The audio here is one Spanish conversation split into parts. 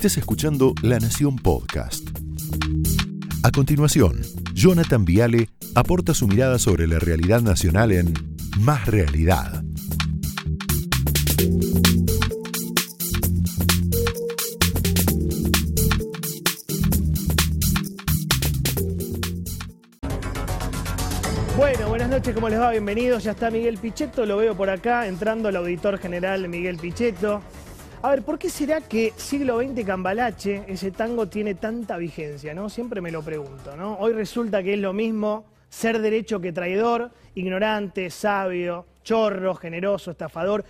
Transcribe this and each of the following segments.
Estés escuchando La Nación Podcast. A continuación, Jonathan Viale aporta su mirada sobre la realidad nacional en Más Realidad. Bueno, buenas noches, ¿cómo les va? Bienvenidos. Ya está Miguel Pichetto, lo veo por acá, entrando el auditor general Miguel Pichetto. A ver, ¿por qué será que siglo XX Cambalache, ese tango, tiene tanta vigencia? ¿no? Siempre me lo pregunto, ¿no? Hoy resulta que es lo mismo ser derecho que traidor, ignorante, sabio, chorro, generoso, estafador.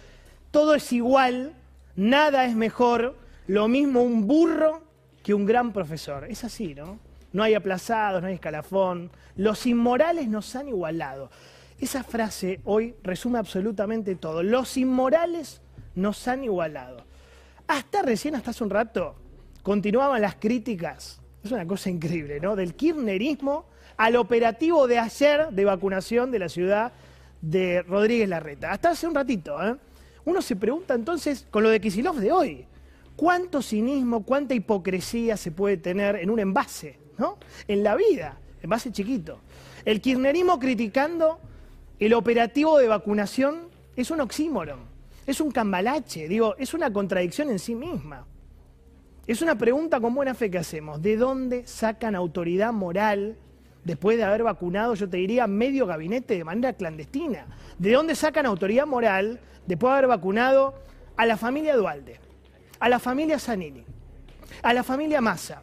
Todo es igual, nada es mejor, lo mismo un burro que un gran profesor. Es así, ¿no? No hay aplazados, no hay escalafón. Los inmorales nos han igualado. Esa frase hoy resume absolutamente todo. Los inmorales nos han igualado. Hasta recién, hasta hace un rato, continuaban las críticas. Es una cosa increíble, ¿no? Del kirchnerismo al operativo de ayer de vacunación de la ciudad de Rodríguez Larreta. Hasta hace un ratito, ¿eh? Uno se pregunta entonces, con lo de Kisilov de hoy, ¿cuánto cinismo, cuánta hipocresía se puede tener en un envase? En la vida, en base chiquito. El kirchnerismo criticando el operativo de vacunación es un oxímoron, es un cambalache, digo, es una contradicción en sí misma. Es una pregunta con buena fe que hacemos. ¿De dónde sacan autoridad moral después de haber vacunado, yo te diría, medio gabinete de manera clandestina? ¿De dónde sacan autoridad moral después de haber vacunado a la familia Dualde, a la familia Zanini, a la familia Massa,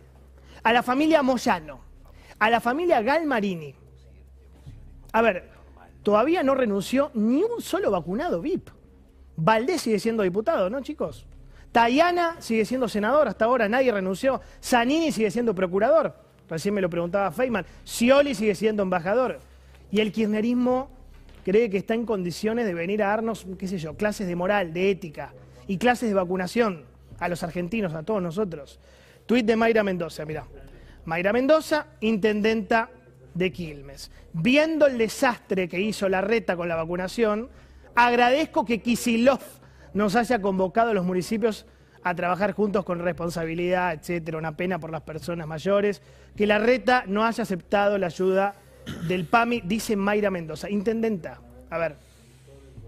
a la familia Moyano, a la familia Galmarini. A ver, todavía no renunció ni un solo vacunado VIP. Valdés sigue siendo diputado, ¿no, chicos? Tayana sigue siendo senador, hasta ahora nadie renunció. Zanini sigue siendo procurador, recién me lo preguntaba Feynman. Scioli sigue siendo embajador. Y el kirchnerismo cree que está en condiciones de venir a darnos, qué sé yo, clases de moral, de ética y clases de vacunación a los argentinos, a todos nosotros. Tuit de Mayra Mendoza, mira. Mayra Mendoza, intendenta de Quilmes. Viendo el desastre que hizo la reta con la vacunación, agradezco que Kisilov nos haya convocado a los municipios a trabajar juntos con responsabilidad, etcétera. Una pena por las personas mayores. Que la reta no haya aceptado la ayuda del PAMI, dice Mayra Mendoza. Intendenta, a ver,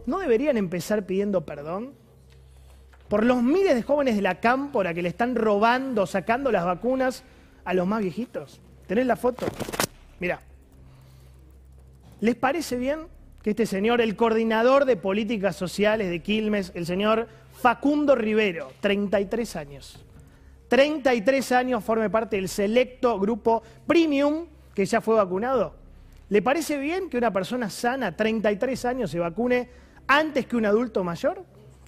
¿no deberían empezar pidiendo perdón? por los miles de jóvenes de la cámpora que le están robando, sacando las vacunas a los más viejitos. ¿Tenés la foto? Mira. ¿Les parece bien que este señor, el coordinador de políticas sociales de Quilmes, el señor Facundo Rivero, 33 años, 33 años forme parte del selecto grupo premium que ya fue vacunado? ¿Le parece bien que una persona sana, 33 años, se vacune antes que un adulto mayor?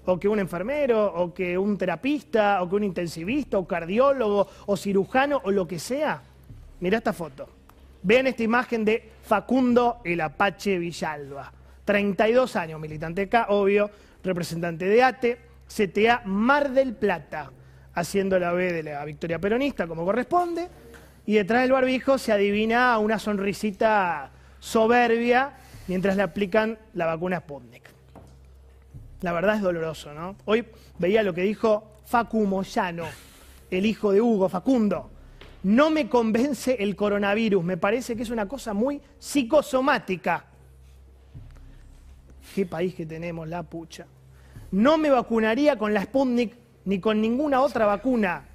o que un enfermero, o que un terapista, o que un intensivista, o cardiólogo, o cirujano, o lo que sea. Mirá esta foto. Vean esta imagen de Facundo el Apache Villalba. 32 años, militante acá, obvio, representante de ATE, CTA Mar del Plata, haciendo la B de la victoria peronista como corresponde, y detrás del barbijo se adivina una sonrisita soberbia mientras le aplican la vacuna Sputnik. La verdad es doloroso, ¿no? Hoy veía lo que dijo Facu Moyano, el hijo de Hugo, Facundo. No me convence el coronavirus, me parece que es una cosa muy psicosomática. Qué país que tenemos, la pucha. No me vacunaría con la Sputnik ni con ninguna otra vacuna,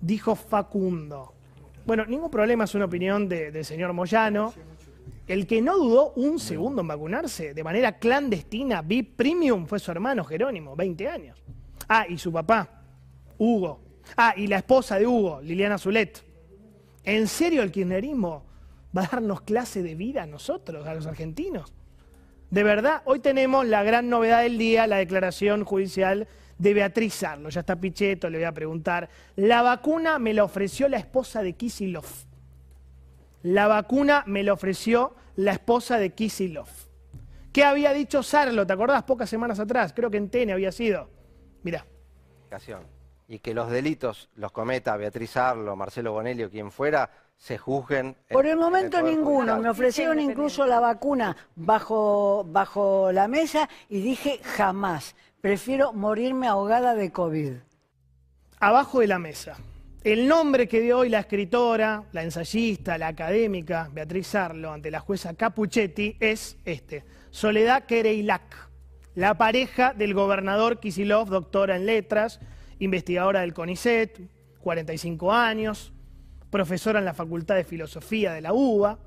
dijo Facundo. Bueno, ningún problema, es una opinión del señor Moyano. El que no dudó un segundo en vacunarse de manera clandestina, VIP Premium, fue su hermano Jerónimo, 20 años. Ah, y su papá, Hugo. Ah, y la esposa de Hugo, Liliana Zulet. ¿En serio el kirchnerismo va a darnos clase de vida a nosotros, a los argentinos? De verdad, hoy tenemos la gran novedad del día, la declaración judicial de Beatriz Sarlo. Ya está Pichetto, le voy a preguntar. La vacuna me la ofreció la esposa de Kisilov. La vacuna me la ofreció la esposa de Kisilov. ¿Qué había dicho Sarlo? ¿Te acordás? Pocas semanas atrás. Creo que en Tene había sido. Mirá. Y que los delitos los cometa Beatriz Sarlo, Marcelo Bonelli quien fuera, se juzguen. Por el momento ninguno. Me ofrecieron incluso la vacuna bajo, bajo la mesa y dije jamás. Prefiero morirme ahogada de COVID. abajo de la mesa. El nombre que dio hoy la escritora, la ensayista, la académica Beatriz Arlo ante la jueza Capuchetti es este, Soledad Kereilac, la pareja del gobernador Kisilov, doctora en letras, investigadora del CONICET, 45 años, profesora en la Facultad de Filosofía de la UBA,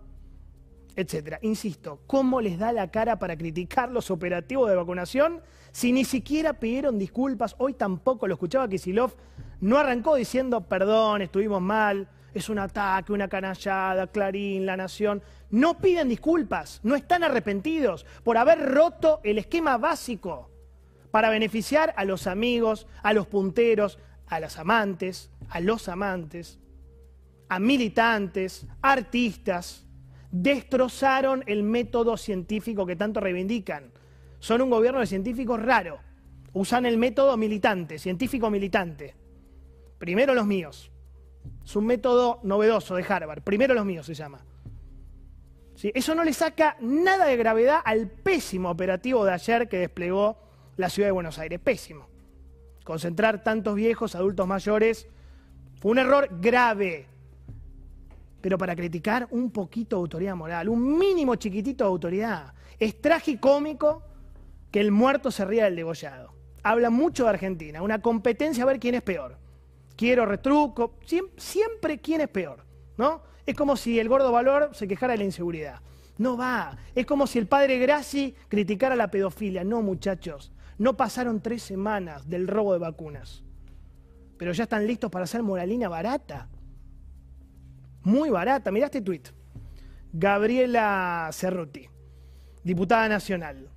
etc. Insisto, ¿cómo les da la cara para criticar los operativos de vacunación si ni siquiera pidieron disculpas? Hoy tampoco lo escuchaba Kisilov, no arrancó diciendo perdón, estuvimos mal, es un ataque, una canallada, Clarín, La Nación. No piden disculpas, no están arrepentidos por haber roto el esquema básico para beneficiar a los amigos, a los punteros, a las amantes, a los amantes, a militantes, artistas. Destrozaron el método científico que tanto reivindican. Son un gobierno de científicos raro. Usan el método militante, científico militante. Primero los míos. Es un método novedoso de Harvard. Primero los míos se llama. Eso no le saca nada de gravedad al pésimo operativo de ayer que desplegó la ciudad de Buenos Aires. Pésimo. Concentrar tantos viejos, adultos mayores, fue un error grave. Pero para criticar un poquito de autoridad moral, un mínimo chiquitito de autoridad, es tragicómico que el muerto se ría del degollado. Habla mucho de Argentina, una competencia a ver quién es peor quiero retruco, siempre, quién es peor, ¿no? Es como si el gordo valor se quejara de la inseguridad. No va. Es como si el padre Graci criticara la pedofilia. No, muchachos. No pasaron tres semanas del robo de vacunas. Pero ya están listos para hacer moralina barata. Muy barata. Mirá este tuit. Gabriela Cerruti, diputada nacional.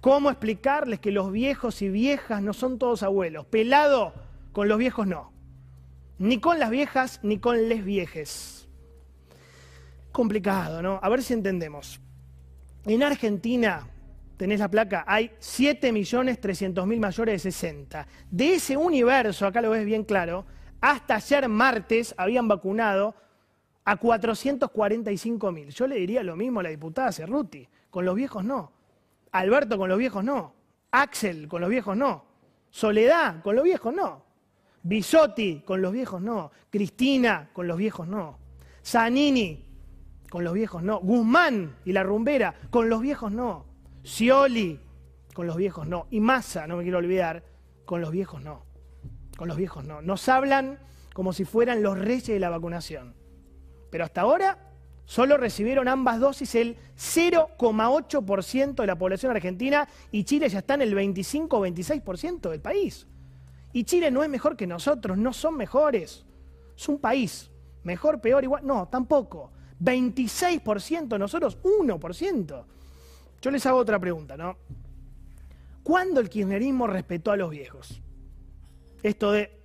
¿Cómo explicarles que los viejos y viejas no son todos abuelos? Pelado, con los viejos no. Ni con las viejas, ni con les viejes. Complicado, ¿no? A ver si entendemos. En Argentina, tenés la placa, hay 7.300.000 mayores de 60. De ese universo, acá lo ves bien claro, hasta ayer martes habían vacunado a 445.000. Yo le diría lo mismo a la diputada Cerruti. Con los viejos no. Alberto con los viejos no. Axel con los viejos no. Soledad con los viejos no. Bisotti, con los viejos no. Cristina, con los viejos no. Zanini, con los viejos no. Guzmán y la rumbera, con los viejos no. Scioli, con los viejos no. Y Massa, no me quiero olvidar, con los viejos no. Con los viejos no. Nos hablan como si fueran los reyes de la vacunación. Pero hasta ahora solo recibieron ambas dosis el 0,8% de la población argentina y Chile ya está en el 25 o 26% del país. Y Chile no es mejor que nosotros, no son mejores. Es un país. Mejor, peor, igual. No, tampoco. 26%, nosotros 1%. Yo les hago otra pregunta, ¿no? ¿Cuándo el kirchnerismo respetó a los viejos? Esto de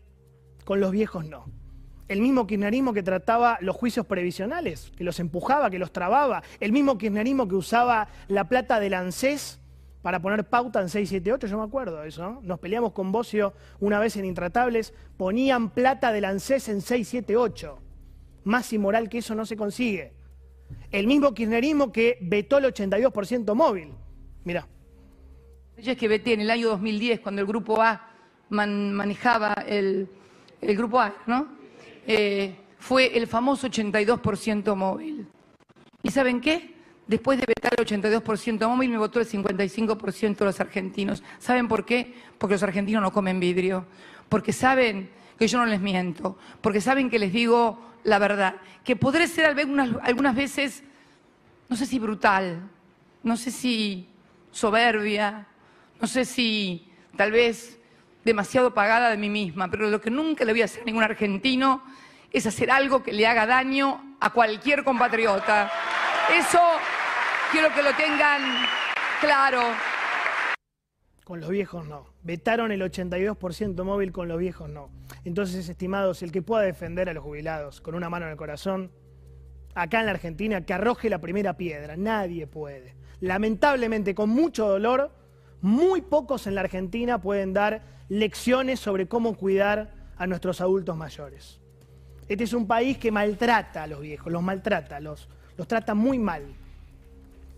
con los viejos no. El mismo kirchnerismo que trataba los juicios previsionales, que los empujaba, que los trababa. El mismo kirchnerismo que usaba la plata del ANSES para poner pauta en 678, yo me acuerdo de eso. Nos peleamos con Bocio una vez en Intratables, ponían plata del ANSES en 678. Más inmoral que eso no se consigue. El mismo kirchnerismo que vetó el 82% móvil. Mirá. Es que veté en el año 2010, cuando el Grupo A manejaba el, Grupo A, ¿no? Eh, fue el famoso 82% móvil. ¿Y saben qué? Después de vetar el 82% móvil, me votó el 55% de los argentinos. ¿Saben por qué? Porque los argentinos no comen vidrio. Porque saben que yo no les miento. Porque saben que les digo la verdad. Que podré ser algunas, algunas veces, no sé si brutal, no sé si soberbia, no sé si tal vez demasiado pagada de mí misma, pero lo que nunca le voy a hacer a ningún argentino es hacer algo que le haga daño a cualquier compatriota. Eso quiero que lo tengan claro. Con los viejos no. Vetaron el 82% móvil, con los viejos no. Entonces, estimados, el que pueda defender a los jubilados con una mano en el corazón, acá en la Argentina, que arroje la primera piedra. Nadie puede. Lamentablemente, con mucho dolor, muy pocos en la Argentina pueden dar lecciones sobre cómo cuidar a nuestros adultos mayores. Este es un país que maltrata a los viejos, los maltrata, los, los trata muy mal.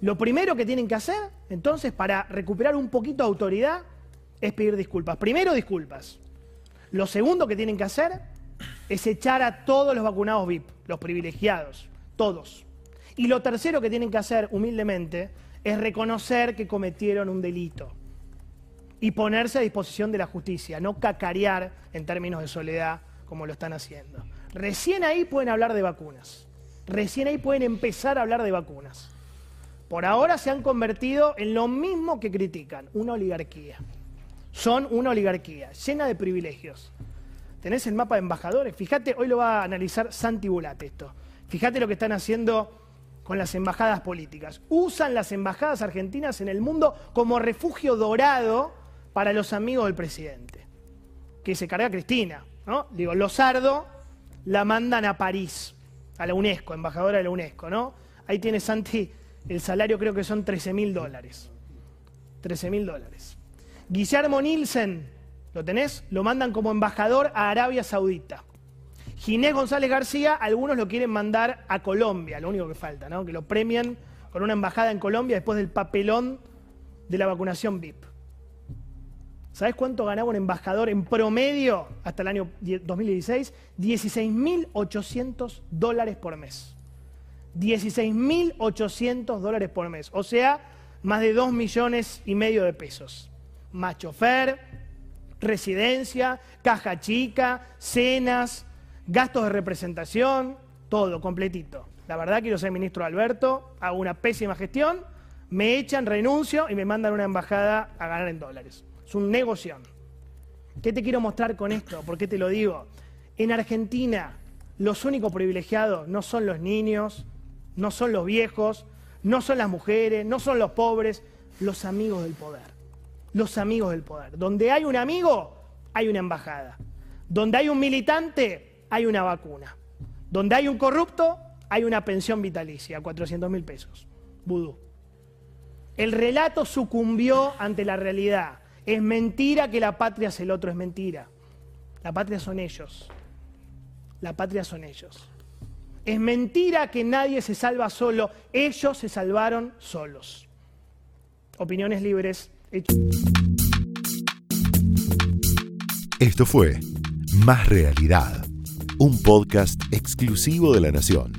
Lo primero que tienen que hacer, entonces, para recuperar un poquito de autoridad, es pedir disculpas. Primero, disculpas. Lo segundo que tienen que hacer es echar a todos los vacunados VIP, los privilegiados, todos. Y lo tercero que tienen que hacer, humildemente, es reconocer que cometieron un delito y ponerse a disposición de la justicia, no cacarear en términos de soledad como lo están haciendo. Recién ahí pueden hablar de vacunas. Recién ahí pueden empezar a hablar de vacunas. Por ahora se han convertido en lo mismo que critican, una oligarquía. Son una oligarquía llena de privilegios. Tenés el mapa de embajadores. Fíjate, hoy lo va a analizar Santi Bulat esto. Fíjate lo que están haciendo con las embajadas políticas. Usan las embajadas argentinas en el mundo como refugio dorado para los amigos del presidente. Que se carga Cristina, ¿no? Digo, Lozardo la mandan a París, a la UNESCO, embajadora de la UNESCO, ¿no? Ahí tiene Santi, el salario creo que son 13 mil dólares. 13 mil dólares. Guillermo Nielsen, ¿lo tenés? Lo mandan como embajador a Arabia Saudita. Ginés González García, algunos lo quieren mandar a Colombia, lo único que falta, ¿no? Que lo premian con una embajada en Colombia después del papelón de la vacunación VIP. ¿Sabes cuánto ganaba un embajador en promedio hasta el año 2016? 16.800 dólares por mes. 16.800 dólares por mes. O sea, más de 2 millones y medio de pesos. Más chofer, residencia, caja chica, cenas, gastos de representación, todo completito. La verdad quiero ser ministro Alberto, hago una pésima gestión, me echan, renuncio y me mandan a una embajada a ganar en dólares. Es un negocio. ¿Qué te quiero mostrar con esto? ¿Por qué te lo digo? En Argentina, los únicos privilegiados no son los niños, no son los viejos, no son las mujeres, no son los pobres, los amigos del poder. Los amigos del poder. Donde hay un amigo, hay una embajada. Donde hay un militante, hay una vacuna. Donde hay un corrupto, hay una pensión vitalicia, 400 mil pesos. Vudú. El relato sucumbió ante la realidad. Es mentira que la patria es el otro, es mentira. La patria son ellos. La patria son ellos. Es mentira que nadie se salva solo. Ellos se salvaron solos. Opiniones libres. Esto fue Más Realidad, un podcast exclusivo de La Nación.